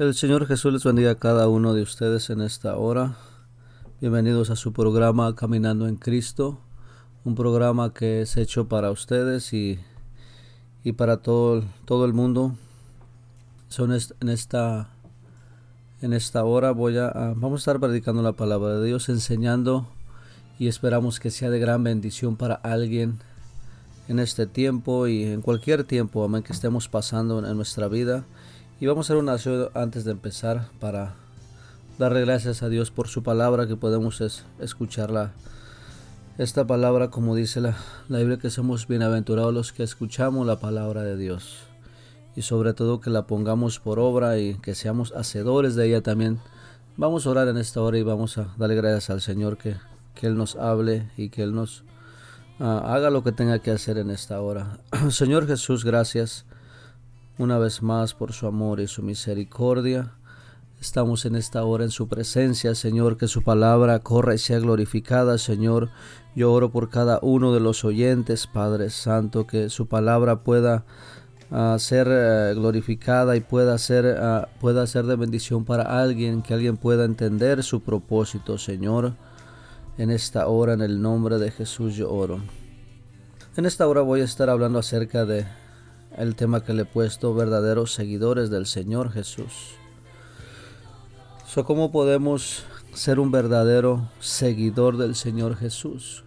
El Señor Jesús les bendiga a cada uno de ustedes en esta hora. Bienvenidos a su programa Caminando en Cristo, un programa que es hecho para ustedes y, y para todo, todo el mundo. Son en esta en esta hora voy a, vamos a estar predicando la palabra de Dios, enseñando y esperamos que sea de gran bendición para alguien en este tiempo y en cualquier tiempo, amén, que estemos pasando en nuestra vida. Y vamos a hacer una oración antes de empezar para darle gracias a Dios por su palabra, que podemos escucharla. Esta palabra, como dice la, la Biblia, que somos bienaventurados los que escuchamos la palabra de Dios. Y sobre todo que la pongamos por obra y que seamos hacedores de ella también. Vamos a orar en esta hora y vamos a darle gracias al Señor que, que Él nos hable y que Él nos uh, haga lo que tenga que hacer en esta hora. Señor Jesús, gracias una vez más por su amor y su misericordia. Estamos en esta hora en su presencia, Señor, que su palabra corra y sea glorificada, Señor. Yo oro por cada uno de los oyentes, Padre Santo, que su palabra pueda uh, ser uh, glorificada y pueda ser, uh, pueda ser de bendición para alguien, que alguien pueda entender su propósito, Señor. En esta hora, en el nombre de Jesús, yo oro. En esta hora voy a estar hablando acerca de el tema que le he puesto, verdaderos seguidores del Señor Jesús. So, ¿Cómo podemos ser un verdadero seguidor del Señor Jesús?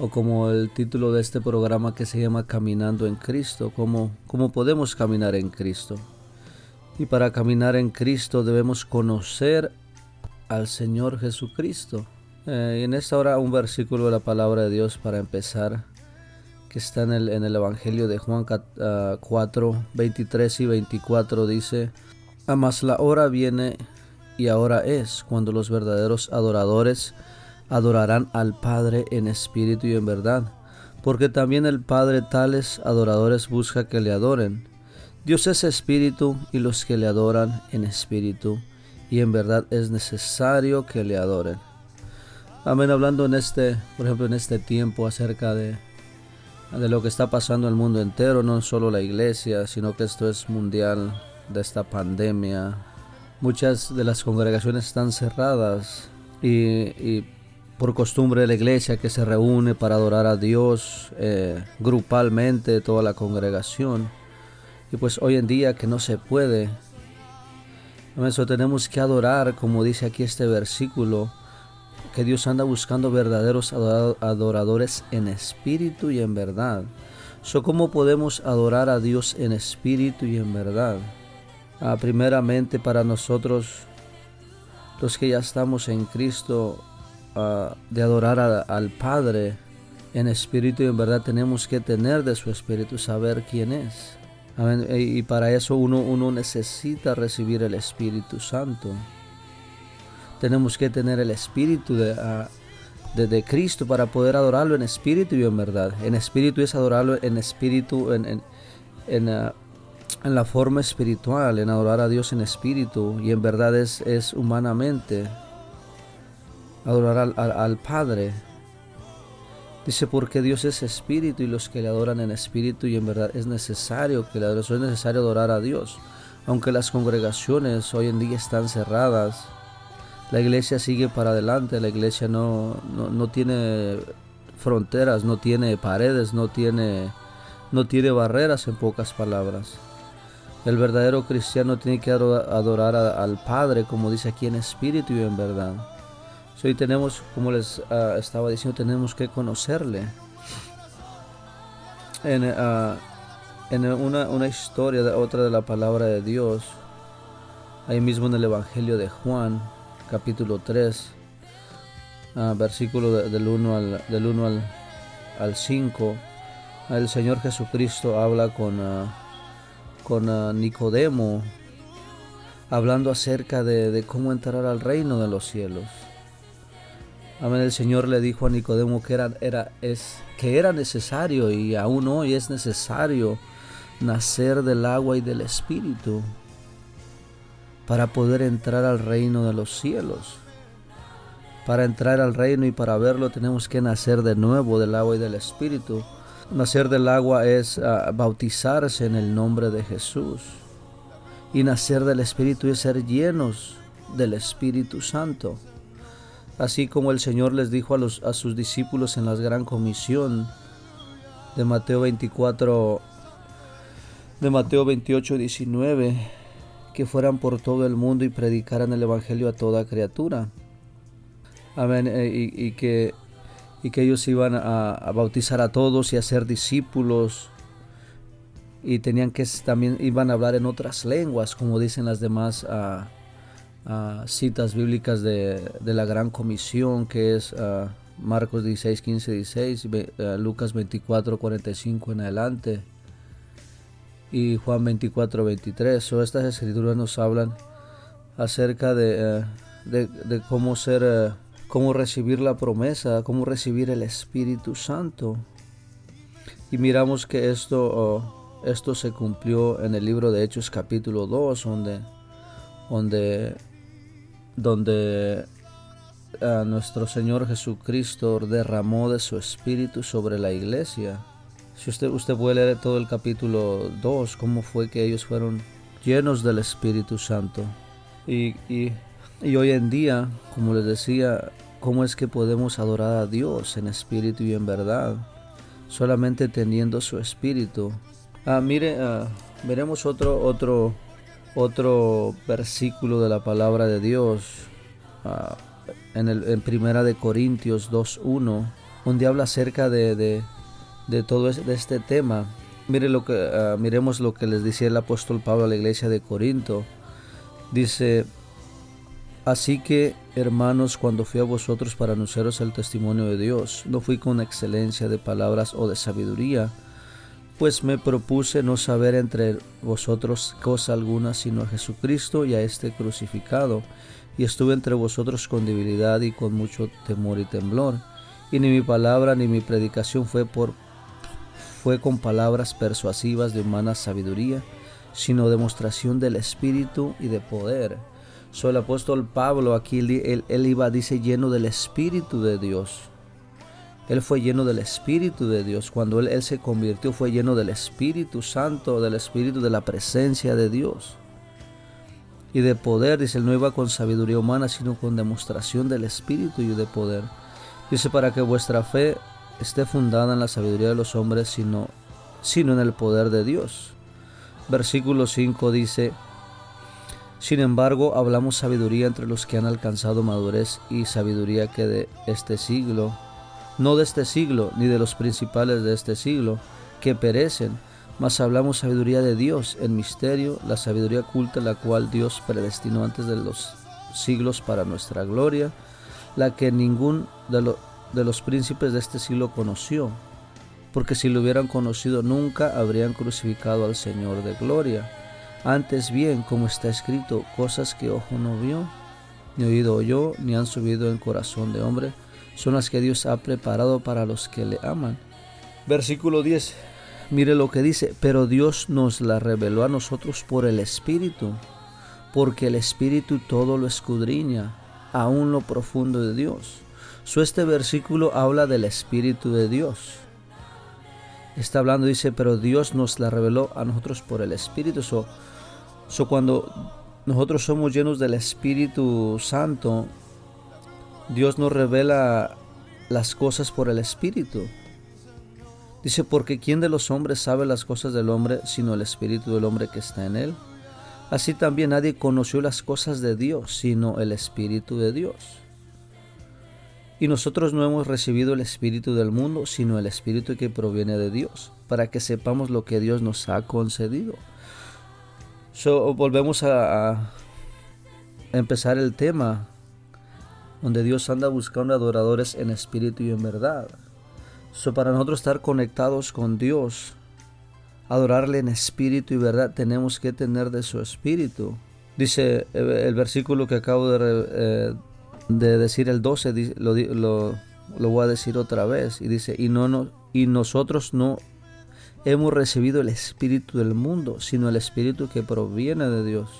O como el título de este programa que se llama Caminando en Cristo, ¿cómo, cómo podemos caminar en Cristo? Y para caminar en Cristo debemos conocer al Señor Jesucristo. Eh, en esta hora un versículo de la palabra de Dios para empezar que está en el, en el Evangelio de Juan 4, 23 ah, y 24 dice, Amas la hora viene y ahora es cuando los verdaderos adoradores adorarán al Padre en espíritu y en verdad, porque también el Padre tales adoradores busca que le adoren. Dios es espíritu y los que le adoran en espíritu y en verdad es necesario que le adoren. Amén, hablando en este, por ejemplo, en este tiempo acerca de de lo que está pasando en el mundo entero, no solo la iglesia, sino que esto es mundial de esta pandemia. Muchas de las congregaciones están cerradas y, por costumbre de la iglesia que se reúne para adorar a Dios eh, grupalmente toda la congregación. Y pues hoy en día que no se puede, eso tenemos que adorar, como dice aquí este versículo, que Dios anda buscando verdaderos adoradores en espíritu y en verdad. So, ¿Cómo podemos adorar a Dios en espíritu y en verdad? Ah, primeramente para nosotros, los que ya estamos en Cristo, ah, de adorar al Padre en espíritu y en verdad, tenemos que tener de su espíritu, saber quién es. Y para eso uno, uno necesita recibir el Espíritu Santo tenemos que tener el espíritu ah, de, de, Cristo para poder adorarlo en espíritu y en verdad. En espíritu es adorarlo en espíritu, en, en, ah, en, la forma espiritual, en adorar a Dios en espíritu y en verdad es, es humanamente adorar al, al, al Padre. Dice, porque Dios es espíritu y los que le adoran en espíritu y en verdad es necesario que le adoren, es necesario adorar a Dios. Aunque las congregaciones hoy en día están cerradas, la iglesia sigue para adelante, la iglesia no, no, tiene fronteras, no tiene paredes, no tiene, no tiene barreras en pocas palabras. El verdadero cristiano tiene que adorar al Padre, como dice aquí en espíritu y en verdad. Hoy tenemos, como les ah, estaba diciendo, tenemos que conocerle. En, ah, en una, una, historia, otra de la palabra de Dios, ahí mismo en el Evangelio de Juan, capítulo 3, ah, versículo del 1 al, del 1 al, al 5, el Señor Jesucristo habla con, uh, con uh, Nicodemo, hablando acerca de, de, cómo entrar al reino de los cielos. Amén. El Señor le dijo a Nicodemo que era, era, es, que era necesario y aún hoy es necesario nacer del agua y del espíritu para poder entrar al reino de los cielos. Para entrar al reino y para verlo tenemos que nacer de nuevo del agua y del Espíritu. Nacer del agua es ah, bautizarse en el nombre de Jesús. y nacer del Espíritu y ser llenos del Espíritu Santo. Así como el Señor les dijo a, los, a sus discípulos en la gran comisión de Mateo 24, de Mateo 28, 19, que fueran por todo el mundo y predicaran el Evangelio a toda criatura. Amén. Eh, y, que, y que ellos iban a, bautizar a todos y a ser discípulos. Y tenían que también iban a hablar en otras lenguas, como dicen las demás citas bíblicas de, la Gran Comisión, que es ah, Marcos 16, 15, 16, Lucas 24, 45 en adelante y Juan 24, 23. O estas escrituras nos hablan acerca de, eh, cómo ser, eh, cómo recibir la promesa, cómo recibir el Espíritu Santo. Y miramos que esto, oh, esto se cumplió en el libro de Hechos capítulo 2, donde, donde, donde eh, nuestro Señor Jesucristo derramó de su Espíritu sobre la iglesia. Si usted, usted puede leer todo el capítulo 2, cómo fue que ellos fueron llenos del Espíritu Santo. Y, y, hoy en día, como les decía, ¿cómo es que podemos adorar a Dios en espíritu y en verdad? Solamente teniendo su espíritu. Ah, mire, ah, veremos otro, otro, otro versículo de la palabra de Dios ah, en, el, en Primera de Corintios 2.1, donde habla acerca de de todo este tema. Mire lo que, ah, miremos lo que les decía el apóstol Pablo a la iglesia de Corinto. Dice, así que hermanos, cuando fui a vosotros para anunciaros el testimonio de Dios, no fui con excelencia de palabras o de sabiduría, pues me propuse no saber entre vosotros cosa alguna sino a Jesucristo y a este crucificado, y estuve entre vosotros con debilidad y con mucho temor y temblor, y ni mi palabra ni mi predicación fue por fue con palabras persuasivas de humana sabiduría, sino demostración del Espíritu y de poder. So, el apóstol Pablo aquí, él, iba, dice, lleno del Espíritu de Dios. Él fue lleno del Espíritu de Dios. Cuando él, él, se convirtió fue lleno del Espíritu Santo, del Espíritu de la presencia de Dios. Y de poder, dice, él no iba con sabiduría humana, sino con demostración del Espíritu y de poder. Dice, para que vuestra fe esté fundada en la sabiduría de los hombres, sino, sino en el poder de Dios. Versículo 5 dice, sin embargo, hablamos sabiduría entre los que han alcanzado madurez y sabiduría que de este siglo, no de este siglo, ni de los principales de este siglo, que perecen, mas hablamos sabiduría de Dios en misterio, la sabiduría oculta la cual Dios predestinó antes de los siglos para nuestra gloria, la que ningún de, los de los príncipes de este siglo conoció, porque si lo hubieran conocido nunca habrían crucificado al Señor de gloria. Antes bien, como está escrito, cosas que ojo no vio, ni oído oyó, ni han subido en corazón de hombre, son las que Dios ha preparado para los que le aman. Versículo 10. Mire lo que dice, pero Dios nos la reveló a nosotros por el Espíritu, porque el Espíritu todo lo escudriña, aún lo profundo de Dios este versículo habla del Espíritu de Dios. Está hablando, dice, pero Dios nos la reveló a nosotros por el Espíritu. So, cuando nosotros somos llenos del Espíritu Santo, Dios nos revela las cosas por el Espíritu. Dice, porque ¿quién de los hombres sabe las cosas del hombre sino el Espíritu del hombre que está en él? Así también nadie conoció las cosas de Dios sino el Espíritu de Dios. Y nosotros no hemos recibido el Espíritu del mundo, sino el Espíritu que proviene de Dios, para que sepamos lo que Dios nos ha concedido. volvemos a, empezar el tema donde Dios anda buscando adoradores en espíritu y en verdad. So, para nosotros estar conectados con Dios, adorarle en espíritu y verdad, tenemos que tener de su espíritu. Dice el versículo que acabo de, eh, de decir el 12, lo, lo, lo, voy a decir otra vez, y dice, y, no, no, y nosotros no hemos recibido el Espíritu del mundo, sino el Espíritu que proviene de Dios,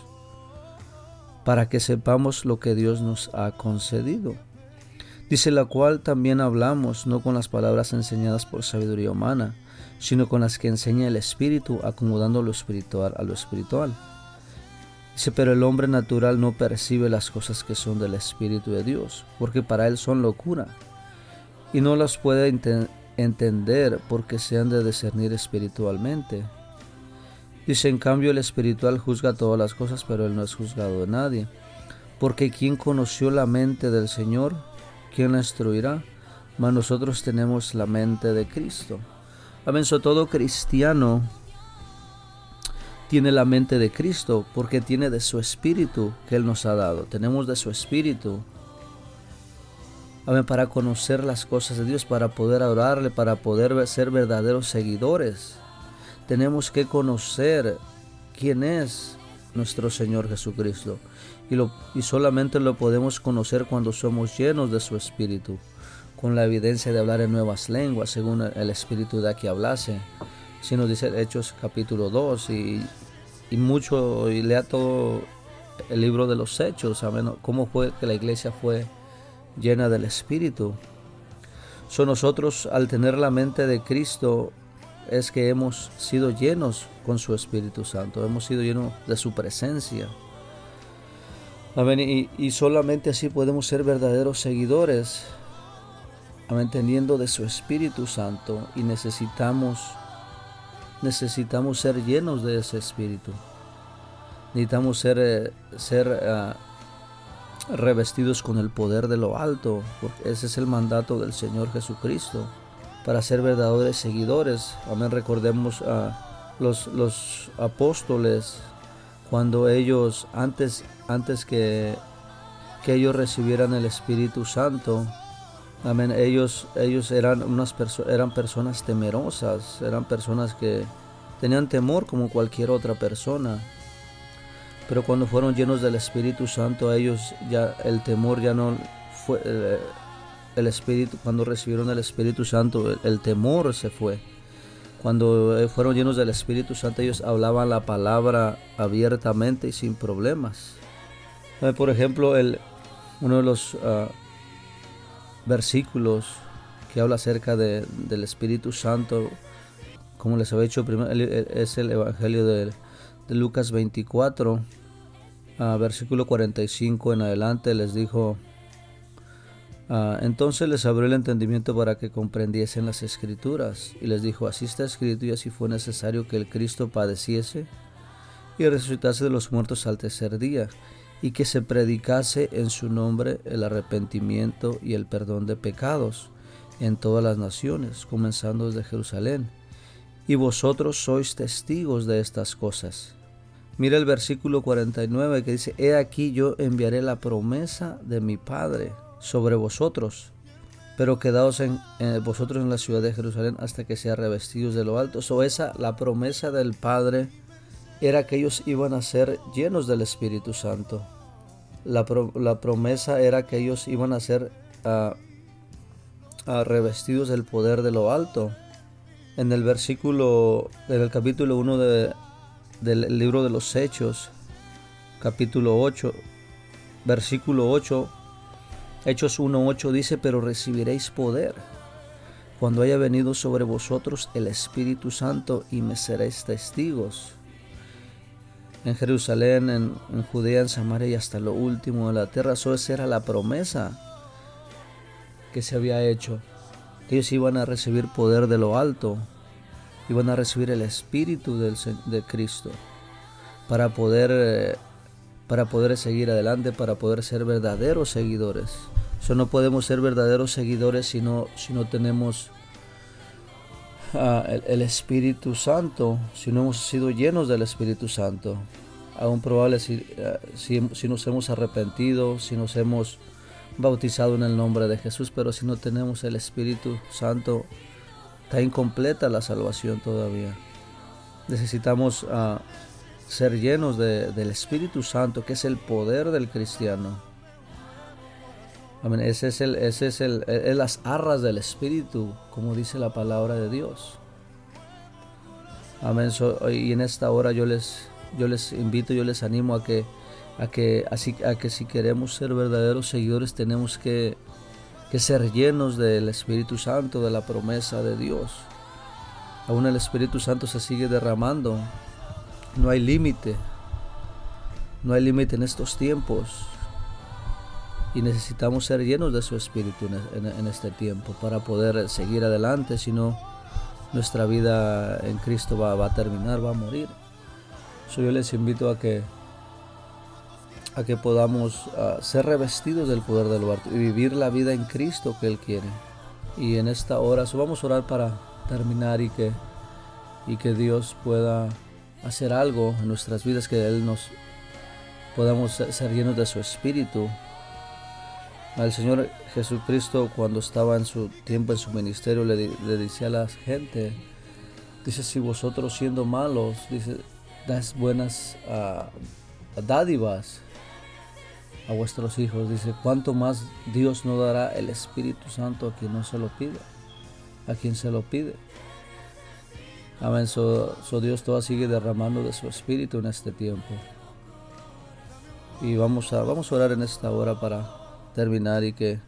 para que sepamos lo que Dios nos ha concedido. Dice la cual también hablamos, no con las palabras enseñadas por sabiduría humana, sino con las que enseña el Espíritu, acomodando lo espiritual a lo espiritual. Dice, pero el hombre natural no percibe las cosas que son del Espíritu de Dios, porque para él son locura, y no las puede entender porque se han de discernir espiritualmente. Dice, en cambio el espiritual juzga todas las cosas, pero él no es juzgado de nadie. Porque ¿quién conoció la mente del Señor? ¿Quién la instruirá? Mas nosotros tenemos la mente de Cristo. Amén. todo cristiano tiene la mente de Cristo porque tiene de su espíritu que Él nos ha dado. Tenemos de su espíritu. Amén. Para conocer las cosas de Dios, para poder adorarle, para poder ser verdaderos seguidores. Tenemos que conocer quién es nuestro Señor Jesucristo. Y, lo, y solamente lo podemos conocer cuando somos llenos de su espíritu, con la evidencia de hablar en nuevas lenguas, según el espíritu de que hablase. Si nos dice Hechos capítulo 2 y, y mucho, y lea todo el libro de los Hechos, amén, cómo fue que la iglesia fue llena del Espíritu. So nosotros al tener la mente de Cristo es que hemos sido llenos con su Espíritu Santo, hemos sido llenos de su presencia. Amén. Y, y solamente así podemos ser verdaderos seguidores, amén, teniendo de su Espíritu Santo y necesitamos, necesitamos ser llenos de ese Espíritu. Necesitamos ser, eh, ser ah, revestidos con el poder de lo alto, porque ese es el mandato del Señor Jesucristo para ser verdaderos seguidores. Amén. Recordemos a los, los apóstoles cuando ellos, antes, antes que, que ellos recibieran el Espíritu Santo, amén, ellos, ellos eran, unas eran personas temerosas, eran personas que tenían temor como cualquier otra persona. Pero cuando fueron llenos del Espíritu Santo, ellos ya el temor ya no fue, eh, el Espíritu, cuando recibieron el Espíritu Santo, el, temor se fue. Cuando eh, fueron llenos del Espíritu Santo, ellos hablaban la palabra abiertamente y sin problemas. Eh, por ejemplo, el, uno de los ah, versículos que habla acerca de, del Espíritu Santo, como les había dicho primero, es el Evangelio de, Lucas 24, ah, versículo 45 en adelante, les dijo, Ah, entonces les abrió el entendimiento para que comprendiesen las escrituras y les dijo, así está escrito y así fue necesario que el Cristo padeciese y resucitase de los muertos al tercer día y que se predicase en su nombre el arrepentimiento y el perdón de pecados en todas las naciones, comenzando desde Jerusalén. Y vosotros sois testigos de estas cosas. Mira el versículo 49 que dice, He aquí yo enviaré la promesa de mi Padre sobre vosotros, pero quedaos en, vosotros en la ciudad de Jerusalén hasta que sea revestidos de lo alto. So esa, la promesa del Padre era que ellos iban a ser llenos del Espíritu Santo. La, promesa era que ellos iban a ser ah, ah, revestidos del poder de lo alto. En el versículo, en el capítulo 1 de, del libro de los Hechos, capítulo 8, versículo 8, Hechos 1.8 dice, pero recibiréis poder cuando haya venido sobre vosotros el Espíritu Santo y me seréis testigos. En Jerusalén, en, Judea, en Samaria y hasta lo último de la tierra. Eso era la promesa que se había hecho. Ellos iban a recibir poder de lo alto. Iban a recibir el Espíritu de Cristo para poder, eh, para poder seguir adelante, para poder ser verdaderos seguidores no podemos ser verdaderos seguidores si no, si no tenemos ah, el, Espíritu Santo, si no hemos sido llenos del Espíritu Santo. Aún probable si, ah, si, si nos hemos arrepentido, si nos hemos bautizado en el nombre de Jesús, pero si no tenemos el Espíritu Santo, está incompleta la salvación todavía. Necesitamos ah, ser llenos del Espíritu Santo, que es el poder del cristiano. Amén. Ese es el, ese es el, es las arras del Espíritu, como dice la palabra de Dios. Amén. y en esta hora yo les, yo les invito, yo les animo a que, a que, así, a que si queremos ser verdaderos seguidores tenemos que, que ser llenos del Espíritu Santo, de la promesa de Dios. Aún el Espíritu Santo se sigue derramando. No hay límite. no hay límite en estos tiempos y necesitamos ser llenos de su espíritu en, este tiempo para poder seguir adelante, si no nuestra vida en Cristo va, a terminar, va a morir. yo les invito a que a que podamos ah, ser revestidos del poder del alto y vivir la vida en Cristo que Él quiere. Y en esta hora vamos a orar para terminar y que, y que Dios pueda hacer algo en nuestras vidas, que Él nos podamos ser llenos de su espíritu. Al Señor Jesucristo cuando estaba en su tiempo en su ministerio le, decía a la gente, dice, si vosotros siendo malos, dice, das buenas ah, dádivas a vuestros hijos. Dice, ¿cuánto más Dios no dará el Espíritu Santo a quien no se lo pide? A quien se lo pide. Amén. So, Dios todavía sigue derramando de su Espíritu en este tiempo. Y vamos a, vamos a orar en esta hora para terminar y que,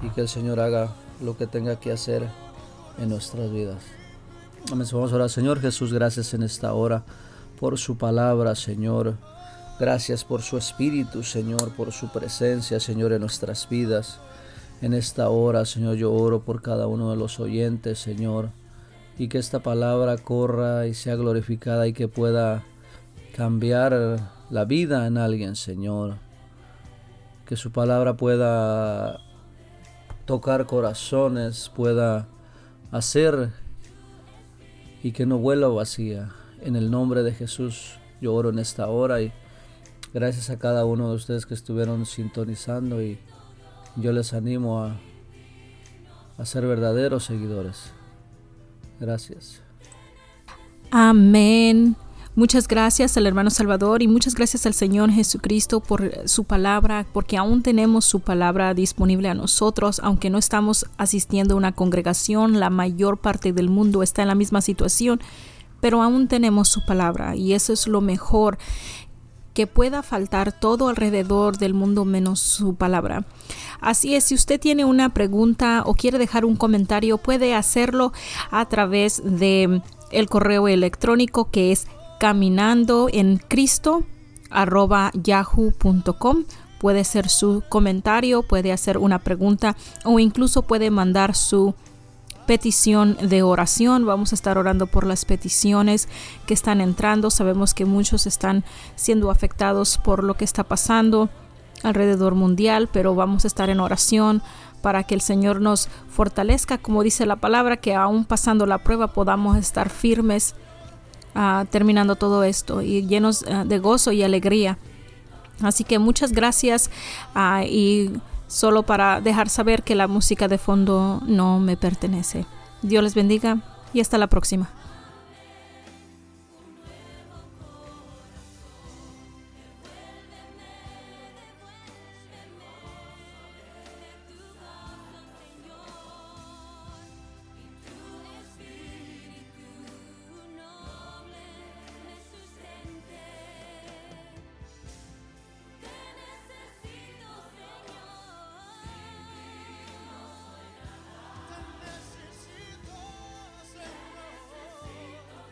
y que el Señor haga lo que tenga que hacer en nuestras vidas. Amén. vamos a orar. Señor Jesús, gracias en esta hora por su palabra, Señor. Gracias por su Espíritu, Señor, por su presencia, Señor, en nuestras vidas. En esta hora, Señor, yo oro por cada uno de los oyentes, Señor, y que esta palabra corra y sea glorificada y que pueda cambiar la vida en alguien, Señor. Que su palabra pueda tocar corazones, pueda hacer y que no vuela vacía. En el nombre de Jesús yo oro en esta hora y Gracias a cada uno de ustedes que estuvieron sintonizando y yo les animo a, a ser verdaderos seguidores. Gracias. Amén. Muchas gracias al hermano Salvador y muchas gracias al Señor Jesucristo por su palabra, porque aún tenemos su palabra disponible a nosotros, aunque no estamos asistiendo a una congregación, la mayor parte del mundo está en la misma situación, pero aún tenemos su palabra y eso es lo mejor que pueda faltar todo alrededor del mundo menos su palabra. Así es, si usted tiene una pregunta o quiere dejar un comentario, puede hacerlo a través de el correo electrónico que es caminando en cristo yahoo.com puede ser su comentario, puede hacer una pregunta o incluso puede mandar su petición de oración. Vamos a estar orando por las peticiones que están entrando. Sabemos que muchos están siendo afectados por lo que está pasando alrededor mundial, pero vamos a estar en oración para que el Señor nos fortalezca, como dice la palabra, que aún pasando la prueba podamos estar firmes uh, terminando todo esto y llenos uh, de gozo y alegría. Así que muchas gracias uh, y solo para dejar saber que la música de fondo no me pertenece. Dios les bendiga y hasta la próxima.